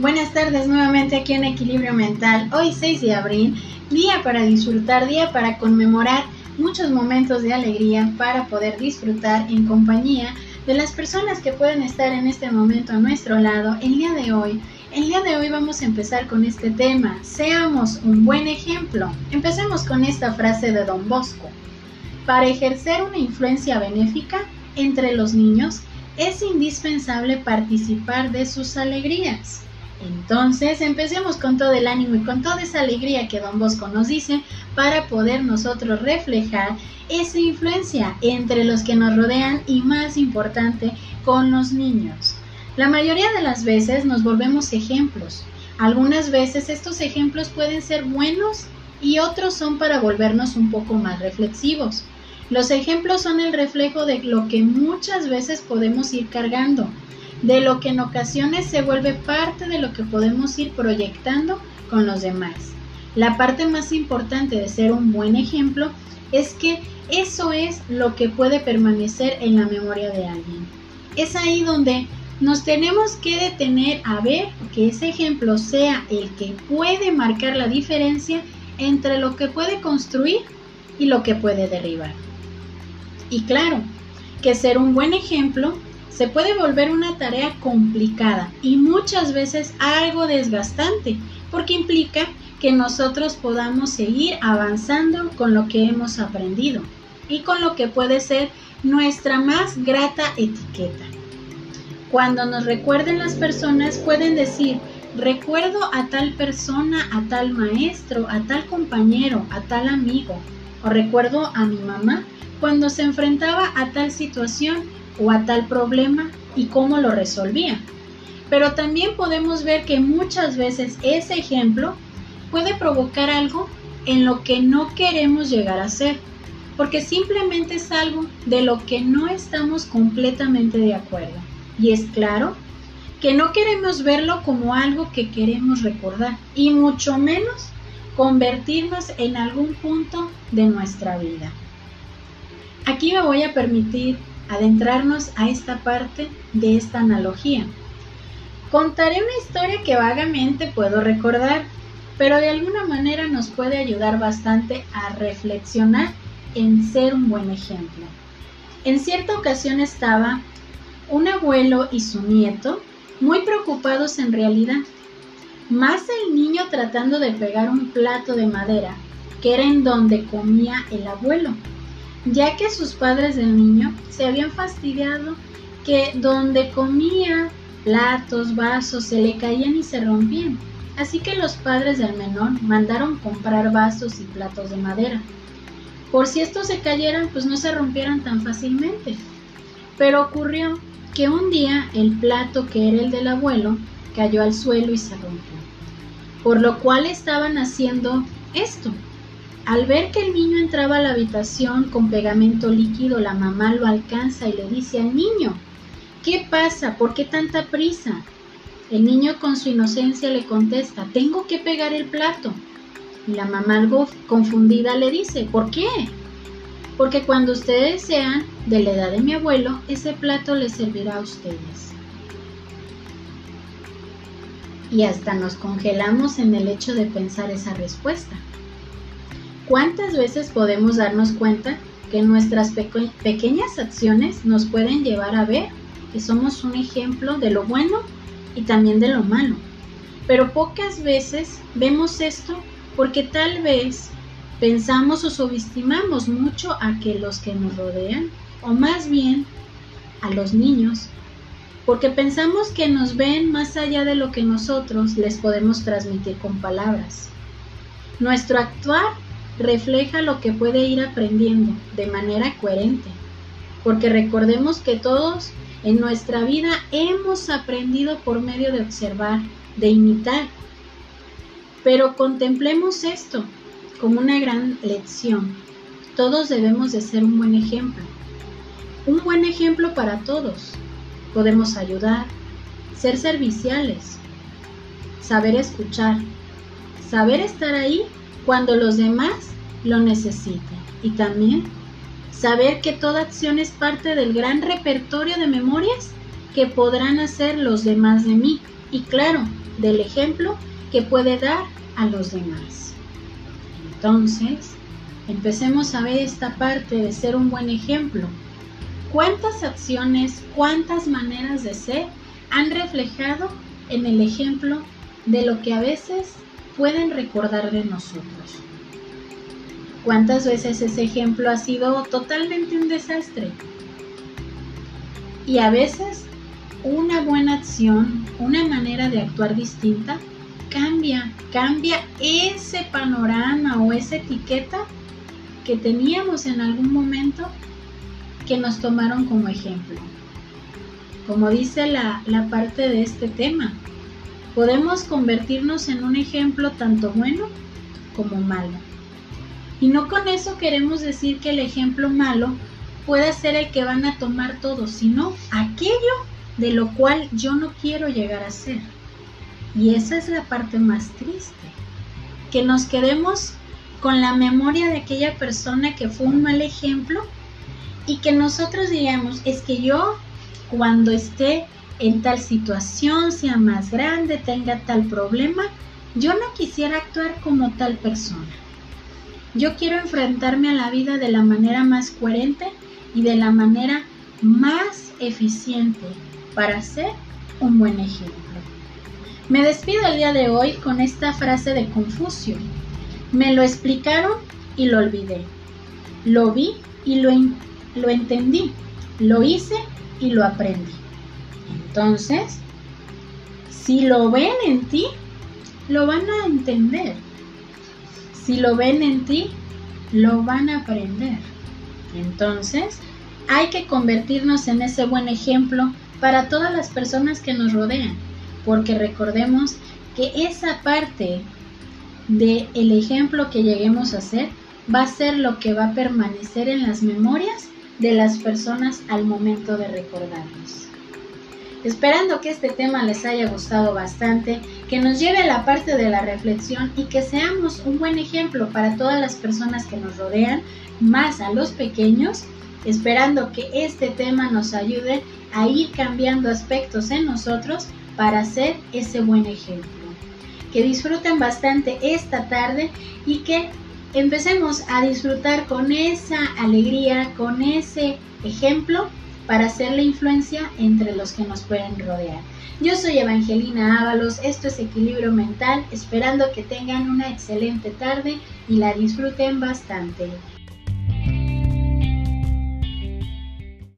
Buenas tardes nuevamente aquí en Equilibrio Mental. Hoy 6 de abril, día para disfrutar, día para conmemorar muchos momentos de alegría para poder disfrutar en compañía de las personas que pueden estar en este momento a nuestro lado. El día de hoy, el día de hoy vamos a empezar con este tema. Seamos un buen ejemplo. Empecemos con esta frase de Don Bosco. Para ejercer una influencia benéfica entre los niños, es indispensable participar de sus alegrías. Entonces, empecemos con todo el ánimo y con toda esa alegría que Don Bosco nos dice para poder nosotros reflejar esa influencia entre los que nos rodean y más importante, con los niños. La mayoría de las veces nos volvemos ejemplos. Algunas veces estos ejemplos pueden ser buenos y otros son para volvernos un poco más reflexivos. Los ejemplos son el reflejo de lo que muchas veces podemos ir cargando, de lo que en ocasiones se vuelve parte de lo que podemos ir proyectando con los demás. La parte más importante de ser un buen ejemplo es que eso es lo que puede permanecer en la memoria de alguien. Es ahí donde nos tenemos que detener a ver que ese ejemplo sea el que puede marcar la diferencia entre lo que puede construir y lo que puede derribar. Y claro, que ser un buen ejemplo se puede volver una tarea complicada y muchas veces algo desgastante, porque implica que nosotros podamos seguir avanzando con lo que hemos aprendido y con lo que puede ser nuestra más grata etiqueta. Cuando nos recuerden las personas pueden decir, recuerdo a tal persona, a tal maestro, a tal compañero, a tal amigo, o recuerdo a mi mamá cuando se enfrentaba a tal situación o a tal problema y cómo lo resolvía. Pero también podemos ver que muchas veces ese ejemplo puede provocar algo en lo que no queremos llegar a ser, porque simplemente es algo de lo que no estamos completamente de acuerdo. Y es claro que no queremos verlo como algo que queremos recordar, y mucho menos convertirnos en algún punto de nuestra vida. Aquí me voy a permitir adentrarnos a esta parte de esta analogía. Contaré una historia que vagamente puedo recordar, pero de alguna manera nos puede ayudar bastante a reflexionar en ser un buen ejemplo. En cierta ocasión estaba un abuelo y su nieto muy preocupados en realidad, más el niño tratando de pegar un plato de madera, que era en donde comía el abuelo ya que sus padres del niño se habían fastidiado que donde comía platos, vasos se le caían y se rompían. Así que los padres del menor mandaron comprar vasos y platos de madera. Por si estos se cayeran, pues no se rompieran tan fácilmente. Pero ocurrió que un día el plato que era el del abuelo cayó al suelo y se rompió. Por lo cual estaban haciendo esto, al ver que el niño entraba a la habitación con pegamento líquido, la mamá lo alcanza y le dice al niño, ¿qué pasa? ¿Por qué tanta prisa? El niño con su inocencia le contesta, tengo que pegar el plato. Y la mamá algo confundida le dice, ¿por qué? Porque cuando ustedes sean de la edad de mi abuelo, ese plato les servirá a ustedes. Y hasta nos congelamos en el hecho de pensar esa respuesta. ¿Cuántas veces podemos darnos cuenta que nuestras pequeñas acciones nos pueden llevar a ver que somos un ejemplo de lo bueno y también de lo malo? Pero pocas veces vemos esto porque tal vez pensamos o subestimamos mucho a que los que nos rodean, o más bien a los niños, porque pensamos que nos ven más allá de lo que nosotros les podemos transmitir con palabras. Nuestro actuar refleja lo que puede ir aprendiendo de manera coherente, porque recordemos que todos en nuestra vida hemos aprendido por medio de observar, de imitar. Pero contemplemos esto como una gran lección. Todos debemos de ser un buen ejemplo. Un buen ejemplo para todos. Podemos ayudar, ser serviciales, saber escuchar, saber estar ahí cuando los demás lo necesiten. Y también saber que toda acción es parte del gran repertorio de memorias que podrán hacer los demás de mí y claro, del ejemplo que puede dar a los demás. Entonces, empecemos a ver esta parte de ser un buen ejemplo. ¿Cuántas acciones, cuántas maneras de ser han reflejado en el ejemplo de lo que a veces pueden recordar de nosotros? ¿Cuántas veces ese ejemplo ha sido totalmente un desastre? Y a veces una buena acción, una manera de actuar distinta, cambia, cambia ese panorama o esa etiqueta que teníamos en algún momento que nos tomaron como ejemplo. Como dice la, la parte de este tema, podemos convertirnos en un ejemplo tanto bueno como malo. Y no con eso queremos decir que el ejemplo malo pueda ser el que van a tomar todos, sino aquello de lo cual yo no quiero llegar a ser. Y esa es la parte más triste, que nos quedemos con la memoria de aquella persona que fue un mal ejemplo y que nosotros digamos, es que yo cuando esté en tal situación, sea más grande, tenga tal problema, yo no quisiera actuar como tal persona. Yo quiero enfrentarme a la vida de la manera más coherente y de la manera más eficiente para ser un buen ejemplo. Me despido el día de hoy con esta frase de Confucio. Me lo explicaron y lo olvidé. Lo vi y lo, lo entendí. Lo hice y lo aprendí. Entonces, si lo ven en ti, lo van a entender. Si lo ven en ti, lo van a aprender. Entonces, hay que convertirnos en ese buen ejemplo para todas las personas que nos rodean, porque recordemos que esa parte del el ejemplo que lleguemos a ser va a ser lo que va a permanecer en las memorias de las personas al momento de recordarnos. Esperando que este tema les haya gustado bastante, que nos lleve a la parte de la reflexión y que seamos un buen ejemplo para todas las personas que nos rodean, más a los pequeños, esperando que este tema nos ayude a ir cambiando aspectos en nosotros para ser ese buen ejemplo. Que disfruten bastante esta tarde y que empecemos a disfrutar con esa alegría, con ese ejemplo para hacer la influencia entre los que nos pueden rodear. Yo soy Evangelina Ábalos, esto es Equilibrio Mental, esperando que tengan una excelente tarde y la disfruten bastante.